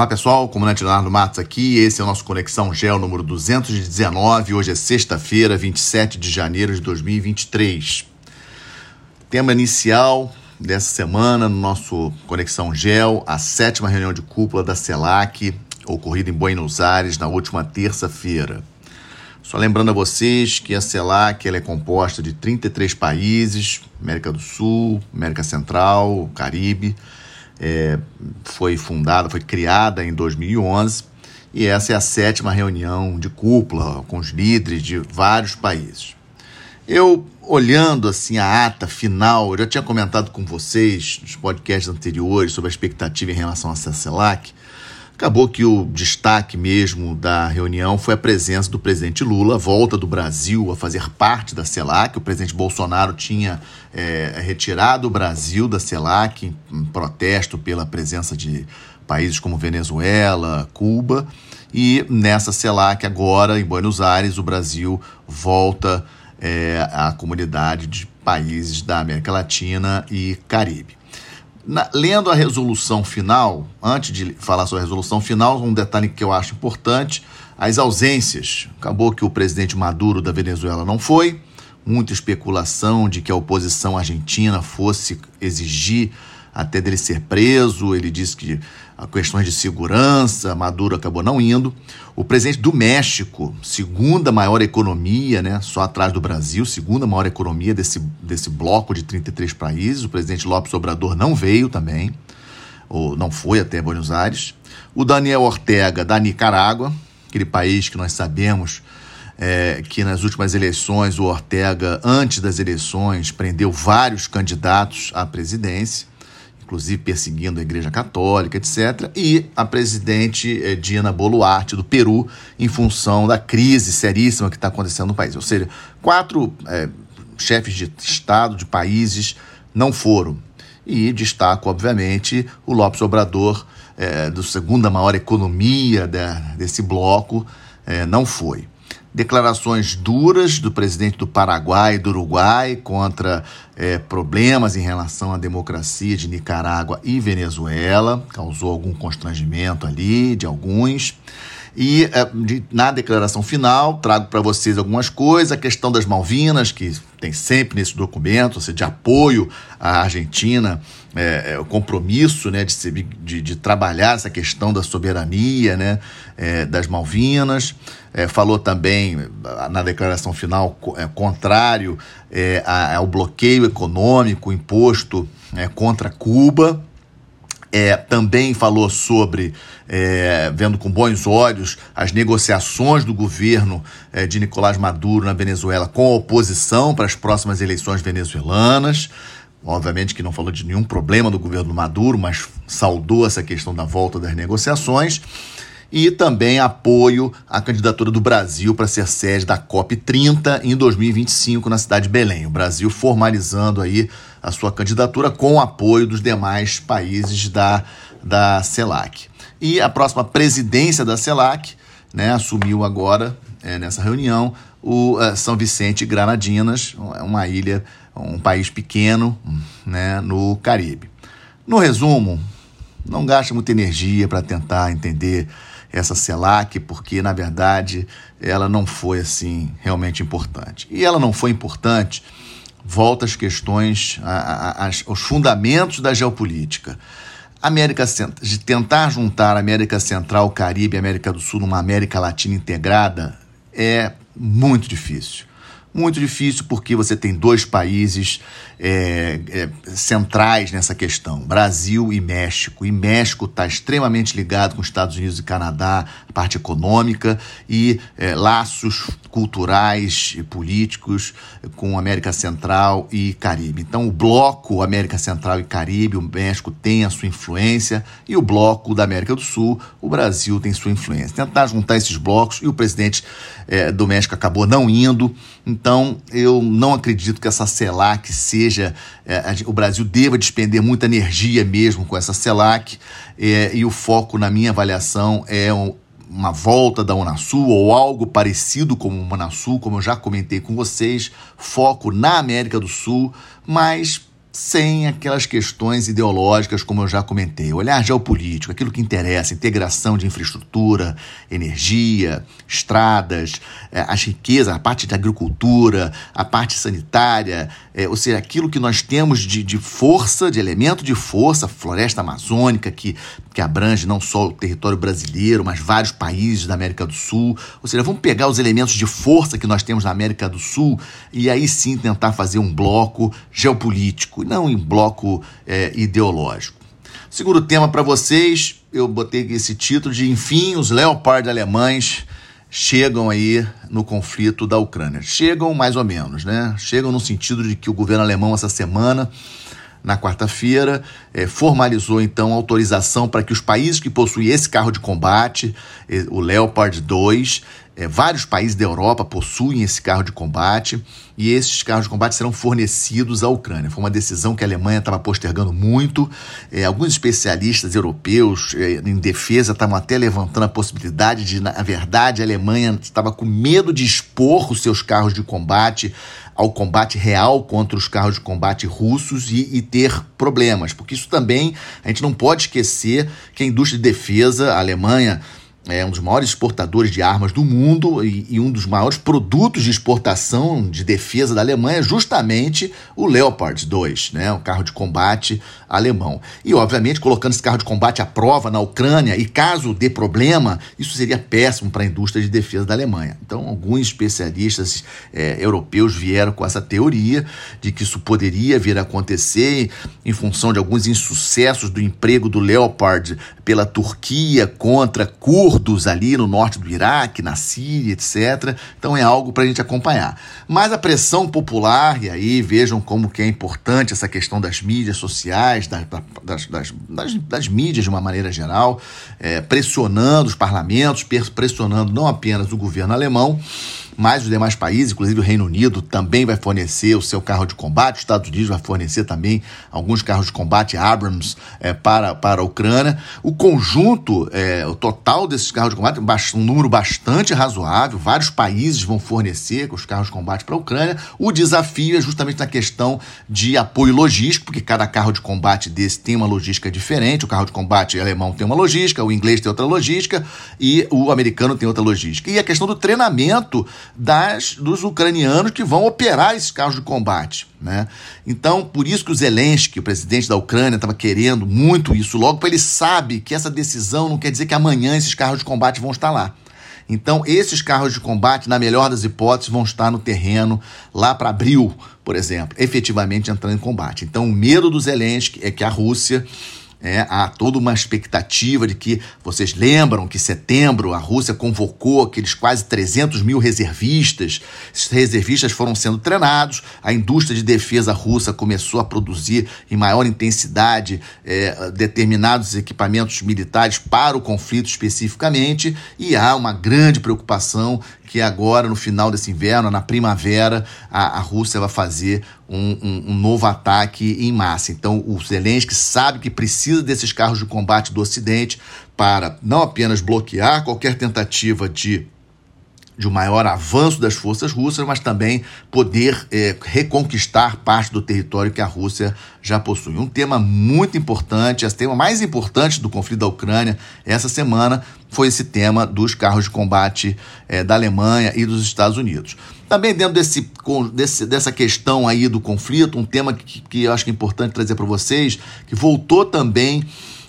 Olá pessoal, comandante Leonardo Matos aqui, esse é o nosso Conexão Gel número 219, hoje é sexta-feira, 27 de janeiro de 2023. Tema inicial dessa semana no nosso Conexão Gel, a sétima reunião de cúpula da CELAC, ocorrida em Buenos Aires na última terça-feira. Só lembrando a vocês que a CELAC ela é composta de 33 países, América do Sul, América Central, Caribe, é, foi fundada, foi criada em 2011 e essa é a sétima reunião de cúpula com os líderes de vários países. Eu, olhando assim a ata final, eu já tinha comentado com vocês nos podcasts anteriores sobre a expectativa em relação à CELAC, Acabou que o destaque mesmo da reunião foi a presença do presidente Lula, a volta do Brasil a fazer parte da CELAC. O presidente Bolsonaro tinha é, retirado o Brasil da CELAC em protesto pela presença de países como Venezuela, Cuba. E nessa CELAC, agora em Buenos Aires, o Brasil volta é, à comunidade de países da América Latina e Caribe. Na, lendo a resolução final, antes de falar sobre a resolução final, um detalhe que eu acho importante: as ausências. Acabou que o presidente Maduro da Venezuela não foi, muita especulação de que a oposição argentina fosse exigir até dele ser preso. Ele disse que questões de segurança, Maduro acabou não indo. O presidente do México, segunda maior economia, né, só atrás do Brasil, segunda maior economia desse, desse bloco de 33 países, o presidente López Obrador não veio também, ou não foi até Buenos Aires. O Daniel Ortega, da Nicarágua, aquele país que nós sabemos é, que nas últimas eleições o Ortega, antes das eleições, prendeu vários candidatos à presidência inclusive perseguindo a Igreja Católica, etc., e a presidente eh, Dina Boluarte, do Peru, em função da crise seríssima que está acontecendo no país. Ou seja, quatro é, chefes de Estado de países não foram. E destaco, obviamente, o Lopes Obrador, é, do segunda maior economia de, desse bloco, é, não foi declarações duras do presidente do Paraguai e do Uruguai contra é, problemas em relação à democracia de Nicarágua e Venezuela, causou algum constrangimento ali de alguns. E é, de, na declaração final, trago para vocês algumas coisas. A questão das Malvinas, que tem sempre nesse documento, ou seja, de apoio à Argentina, é, é, o compromisso né, de, de, de, trabalhar essa questão da soberania né, é, das Malvinas. Falou também na declaração final contrário ao bloqueio econômico imposto contra Cuba. É, também falou sobre, é, vendo com bons olhos, as negociações do governo é, de Nicolás Maduro na Venezuela com a oposição para as próximas eleições venezuelanas. Obviamente que não falou de nenhum problema do governo Maduro, mas saudou essa questão da volta das negociações e também apoio à candidatura do Brasil para ser sede da COP30 em 2025 na cidade de Belém. O Brasil formalizando aí a sua candidatura com o apoio dos demais países da, da CELAC. E a próxima presidência da CELAC né, assumiu agora, é, nessa reunião, o uh, São Vicente e Granadinas, uma ilha, um país pequeno né, no Caribe. No resumo, não gasta muita energia para tentar entender essa CELAC, porque na verdade ela não foi assim realmente importante. E ela não foi importante, volta às questões, aos fundamentos da geopolítica. América de tentar juntar América Central, Caribe América do Sul numa América Latina integrada é muito difícil. Muito difícil porque você tem dois países é, é, centrais nessa questão, Brasil e México. E México está extremamente ligado com os Estados Unidos e Canadá, a parte econômica, e é, laços culturais e políticos com América Central e Caribe. Então, o bloco América Central e Caribe, o México tem a sua influência, e o bloco da América do Sul, o Brasil tem sua influência. Tentar juntar esses blocos, e o presidente é, do México acabou não indo. Então, eu não acredito que essa CELAC seja. É, o Brasil deva despender muita energia mesmo com essa CELAC, é, e o foco, na minha avaliação, é um, uma volta da Unasul ou algo parecido como uma Unasul, como eu já comentei com vocês, foco na América do Sul, mas sem aquelas questões ideológicas, como eu já comentei. Olhar geopolítico, aquilo que interessa, integração de infraestrutura, energia, estradas, é, as riquezas, a parte de agricultura, a parte sanitária, é, ou seja, aquilo que nós temos de, de força, de elemento de força, floresta amazônica, que, que abrange não só o território brasileiro, mas vários países da América do Sul. Ou seja, vamos pegar os elementos de força que nós temos na América do Sul e aí sim tentar fazer um bloco geopolítico não em bloco é, ideológico. Segundo tema para vocês, eu botei esse título de Enfim, os Leopard alemães chegam aí no conflito da Ucrânia. Chegam mais ou menos, né? Chegam no sentido de que o governo alemão essa semana na quarta-feira, é, formalizou então autorização para que os países que possuem esse carro de combate, o Leopard 2, é, vários países da Europa possuem esse carro de combate e esses carros de combate serão fornecidos à Ucrânia. Foi uma decisão que a Alemanha estava postergando muito. Alguns especialistas europeus em defesa estavam até levantando a possibilidade de, na verdade, a Alemanha estava com medo de expor os seus carros de combate ao combate real contra os carros de combate russos e, e, ter problemas, porque isso também a gente não pode esquecer que a indústria de defesa, a Alemanha é um dos maiores exportadores de armas do mundo e, e, um dos maiores produtos de exportação de defesa da Alemanha é justamente o Leopard 2, né, o carro de combate alemão. E, obviamente, colocando esse carro de combate à prova na Ucrânia, e caso dê problema, isso seria péssimo para a indústria de defesa da Alemanha. Então, alguns especialistas é, europeus vieram com essa teoria de que isso poderia vir a acontecer em função de alguns insucessos do emprego do Leopard pela Turquia contra curdos ali no norte do Iraque, na Síria, etc. Então é algo para a gente acompanhar. Mas a pressão popular, e aí vejam como que é importante essa questão das mídias sociais, das, das, das, das, mídias de uma maneira geral, é, pressionando os parlamentos, pressionando não apenas o governo alemão, mas os demais países, inclusive o Reino Unido, também vai fornecer o seu carro de combate, os Estados Unidos vai fornecer também alguns carros de combate Abrams é, para, para a Ucrânia. O conjunto, é, o total desses carros de combate, um número bastante razoável, vários países vão fornecer os carros de combate para a Ucrânia. O desafio é justamente na questão de apoio logístico, porque cada carro de combate desse tem uma logística diferente. O carro de combate alemão tem uma logística, o inglês tem outra logística e o americano tem outra logística. E a questão do treinamento das, dos ucranianos que vão operar esses carros de combate. Né? Então, por isso que o Zelensky, o presidente da Ucrânia, estava querendo muito isso logo, porque ele sabe que essa decisão não quer dizer que amanhã esses carros de combate vão estar lá. Então, esses carros de combate, na melhor das hipóteses, vão estar no terreno lá para abril, por exemplo, efetivamente entrando em combate. Então, o medo do Zelensky é que a Rússia é, há toda uma expectativa de que vocês lembram que em setembro a Rússia convocou aqueles quase 300 mil reservistas. Esses reservistas foram sendo treinados, a indústria de defesa russa começou a produzir em maior intensidade é, determinados equipamentos militares para o conflito especificamente, e há uma grande preocupação que agora, no final desse inverno, na primavera, a, a Rússia vai fazer um, um, um, novo ataque em massa. Então, o Zelensky sabe que precisa desses carros de combate do Ocidente para não apenas bloquear qualquer tentativa de de um maior avanço das forças russas, mas também poder é, reconquistar parte do território que a Rússia já possui. Um tema muito importante, esse tema mais importante do conflito da Ucrânia essa semana foi esse tema dos carros de combate é, da Alemanha e dos Estados Unidos. Também dentro desse, desse, dessa questão aí do conflito, um tema que, que eu acho que é importante trazer para vocês, que voltou também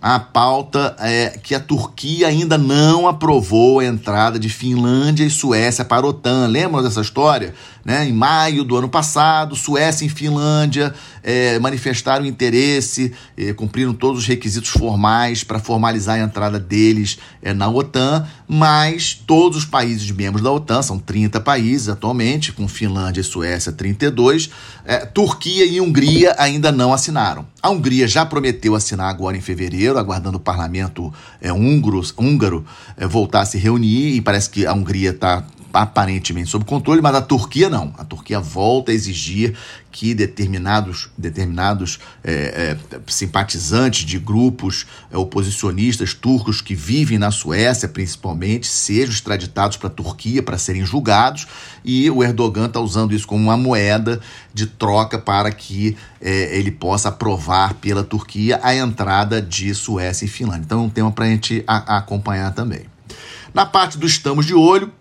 a pauta é que a Turquia ainda não aprovou a entrada de Finlândia e Suécia para a OTAN. Lembram dessa história? Né? Em maio do ano passado, Suécia e Finlândia é, manifestaram interesse, é, cumpriram todos os requisitos formais para formalizar a entrada deles é, na OTAN, mas todos os países membros da OTAN, são 30 países atualmente, com Finlândia e Suécia 32, é, Turquia e Hungria ainda não assinaram. A Hungria já prometeu assinar agora em fevereiro, aguardando o parlamento é, húngaro, húngaro é, voltar a se reunir, e parece que a Hungria está aparentemente sob controle, mas a Turquia não. A Turquia volta a exigir que determinados, determinados é, é, simpatizantes de grupos é, oposicionistas turcos que vivem na Suécia, principalmente, sejam extraditados para a Turquia para serem julgados, e o Erdogan está usando isso como uma moeda de troca para que ele possa aprovar pela Turquia a entrada de Suécia e Finlândia. Então é um tema para a gente acompanhar também. Na parte do estamos de olho,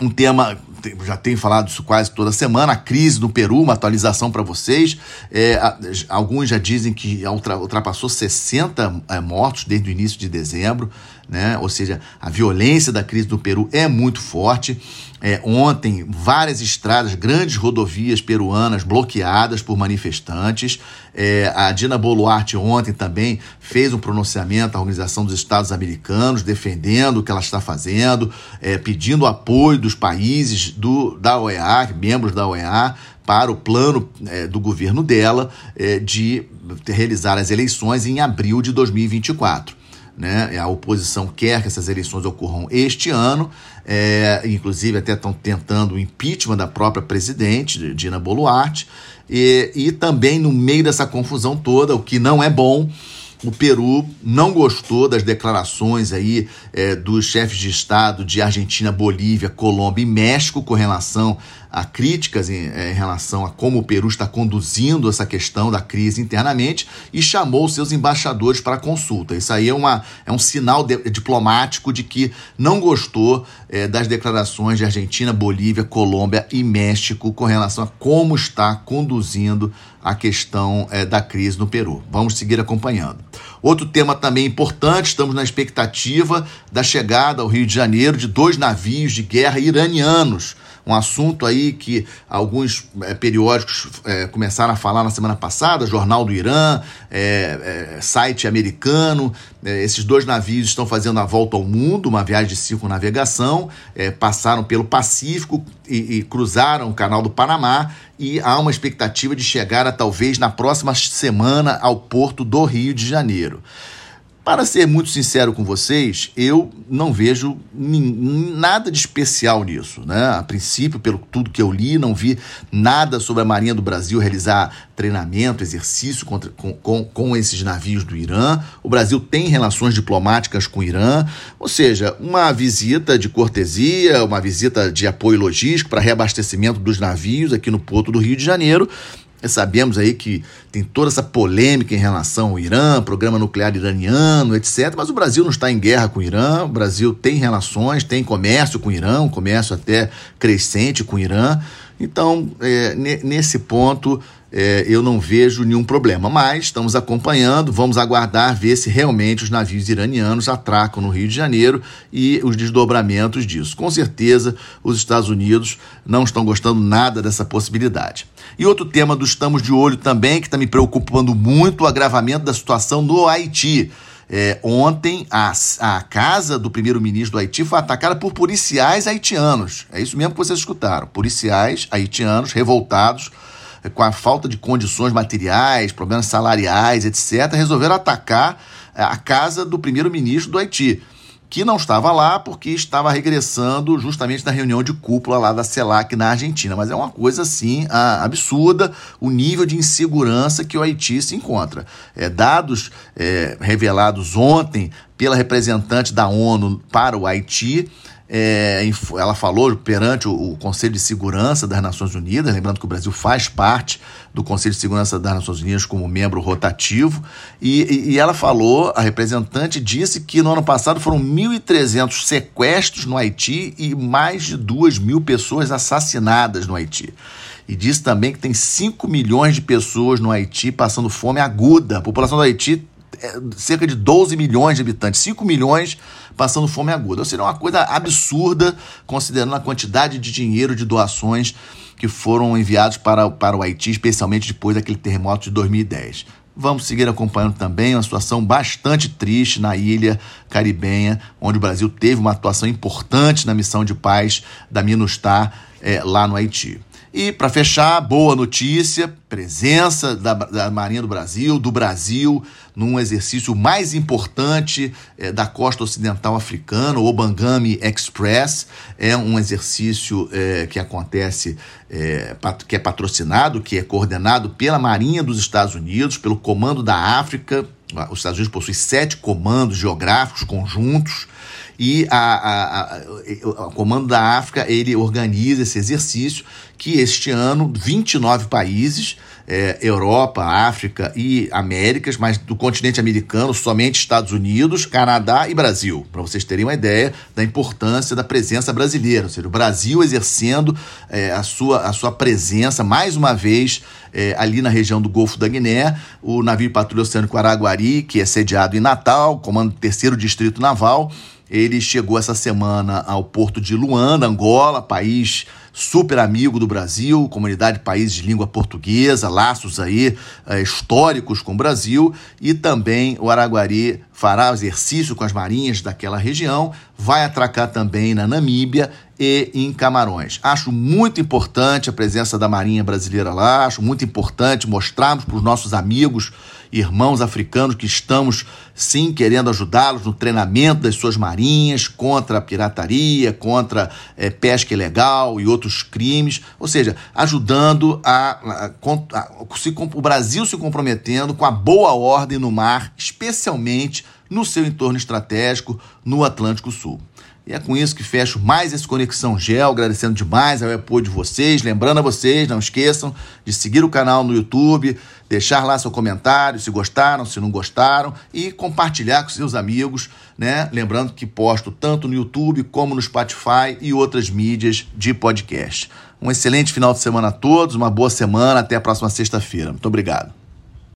um tema, já tenho falado isso quase toda semana, a crise no Peru, uma atualização para vocês. É, alguns já dizem que ultrapassou 60 é, mortos desde o início de dezembro né? Ou seja, a violência da crise do Peru é muito forte. É, ontem, várias estradas, grandes rodovias peruanas bloqueadas por manifestantes. É, a Dina Boluarte ontem também fez um pronunciamento à Organização dos Estados Americanos, defendendo o que ela está fazendo, é, pedindo apoio dos países do, da OEA, membros da OEA, para o plano é, do governo dela é, de realizar as eleições em abril de 2024 né? A oposição quer que essas eleições ocorram este ano, é, inclusive até estão tentando o impeachment da própria presidente, Dina Boluarte, e, e também no meio dessa confusão toda, o que não é bom, o Peru não gostou das declarações aí é, dos chefes de Estado de Argentina, Bolívia, Colômbia e México com relação a críticas em, é, em, relação a como o Peru está conduzindo essa questão da crise internamente e chamou seus embaixadores para consulta. Isso aí é, uma, é um sinal de, diplomático de que não gostou é, das declarações de Argentina, Bolívia, Colômbia e México com relação a como está conduzindo a questão é, da crise no Peru. Vamos seguir acompanhando. Outro tema também importante, estamos na expectativa da chegada ao Rio de Janeiro de dois navios de guerra iranianos um assunto aí que alguns é, periódicos é, começaram a falar na semana passada, Jornal do Irã, é, site americano. esses dois navios estão fazendo a volta ao mundo, uma viagem de circunnavegação, passaram pelo Pacífico e, e cruzaram o Canal do Panamá e há uma expectativa de chegar a talvez na próxima semana ao porto do Rio de Janeiro. Para ser muito sincero com vocês, eu não vejo nada de especial nisso. Né? A princípio, pelo tudo que eu li, não vi nada sobre a Marinha do Brasil realizar treinamento, exercício contra, com, com, com esses navios do Irã. O Brasil tem relações diplomáticas com o Irã, ou seja, uma visita de cortesia, uma visita de apoio logístico para reabastecimento dos navios aqui no Porto do Rio de Janeiro Sabemos aí que tem toda essa polêmica em relação ao Irã, programa nuclear iraniano, etc. Mas o Brasil não está em guerra com o Irã, o Brasil tem relações, tem comércio com o Irã, um comércio até crescente com o Irã. Então, é, nesse ponto, é, eu não vejo nenhum problema. Mas estamos acompanhando, vamos aguardar ver se realmente os navios iranianos atracam no Rio de Janeiro e os desdobramentos disso. Com certeza, os Estados Unidos não estão gostando nada dessa possibilidade. E outro tema do Estamos de Olho também, que está me preocupando muito, o agravamento da situação no Haiti. É, ontem, a, a casa do primeiro-ministro do Haiti foi atacada por policiais haitianos. É isso mesmo que vocês escutaram. Policiais haitianos revoltados com a falta de condições materiais, problemas salariais, etc., resolveram atacar é, a casa do primeiro-ministro do Haiti, que não estava lá porque estava regressando justamente na reunião de cúpula lá da CELAC na Argentina. Mas é uma coisa assim absurda o nível de insegurança que o Haiti se encontra. É, dados é, revelados ontem pela representante da ONU para o Haiti é, ela falou perante o, Conselho de Segurança das Nações Unidas, lembrando que o Brasil faz parte do Conselho de Segurança das Nações Unidas como membro rotativo, e, e ela falou, a representante disse que no ano passado foram 1.300 sequestros no Haiti e mais de 2 mil pessoas assassinadas no Haiti. E disse também que tem 5 milhões de pessoas no Haiti passando fome aguda. A população do Haiti cerca de 12 milhões de habitantes, 5 milhões passando fome aguda. Ou seja, é uma coisa absurda, considerando a quantidade de dinheiro de doações que foram enviados para, para o Haiti, especialmente depois daquele terremoto de 2010. Vamos seguir acompanhando também uma situação bastante triste na ilha caribenha, onde o Brasil teve uma atuação importante na missão de paz da MINUSTAH é, lá no Haiti. E, para fechar, boa notícia: presença da, da, Marinha do Brasil, do Brasil, num exercício mais importante é, da costa ocidental africana, o Bangami Express. É um exercício é, que acontece, é, que é patrocinado, que é coordenado pela Marinha dos Estados Unidos, pelo Comando da África. Os Estados Unidos possuem sete comandos geográficos conjuntos e a, a, a, o Comando da África ele organiza esse exercício que este ano 29 países, é, Europa, África e Américas, mas do continente americano somente Estados Unidos, Canadá e Brasil, para vocês terem uma ideia da importância da presença brasileira, ou seja, o Brasil exercendo é, a, sua, a sua presença mais uma vez é, ali na região do Golfo da Guiné, o navio Patrulha Oceânico Araguari, que é sediado em Natal, comando terceiro distrito naval, ele chegou essa semana ao porto de Luanda, Angola, país super amigo do Brasil, comunidade de países de língua portuguesa, laços aí é, históricos com o Brasil, e também o Araguari fará exercício com as marinhas daquela região, vai atracar também na Namíbia e em Camarões. Acho muito importante a presença da Marinha Brasileira lá, acho muito importante mostrarmos para os nossos amigos, irmãos africanos que estamos sim querendo ajudá-los no treinamento das suas marinhas contra a pirataria, contra é, pesca ilegal e outros crimes, ou seja, ajudando a, a, a, se, o Brasil se comprometendo com a boa ordem no mar, especialmente no seu entorno estratégico no Atlântico Sul. E é com isso que fecho mais esse Conexão Gel, agradecendo demais ao apoio de vocês. Lembrando a vocês, não esqueçam de seguir o canal no YouTube, deixar lá seu comentário, se gostaram, se não gostaram, e compartilhar com seus amigos, né? Lembrando que posto tanto no YouTube como no Spotify e outras mídias de podcast. Um excelente final de semana a todos, uma boa semana, até a próxima sexta-feira. Muito obrigado.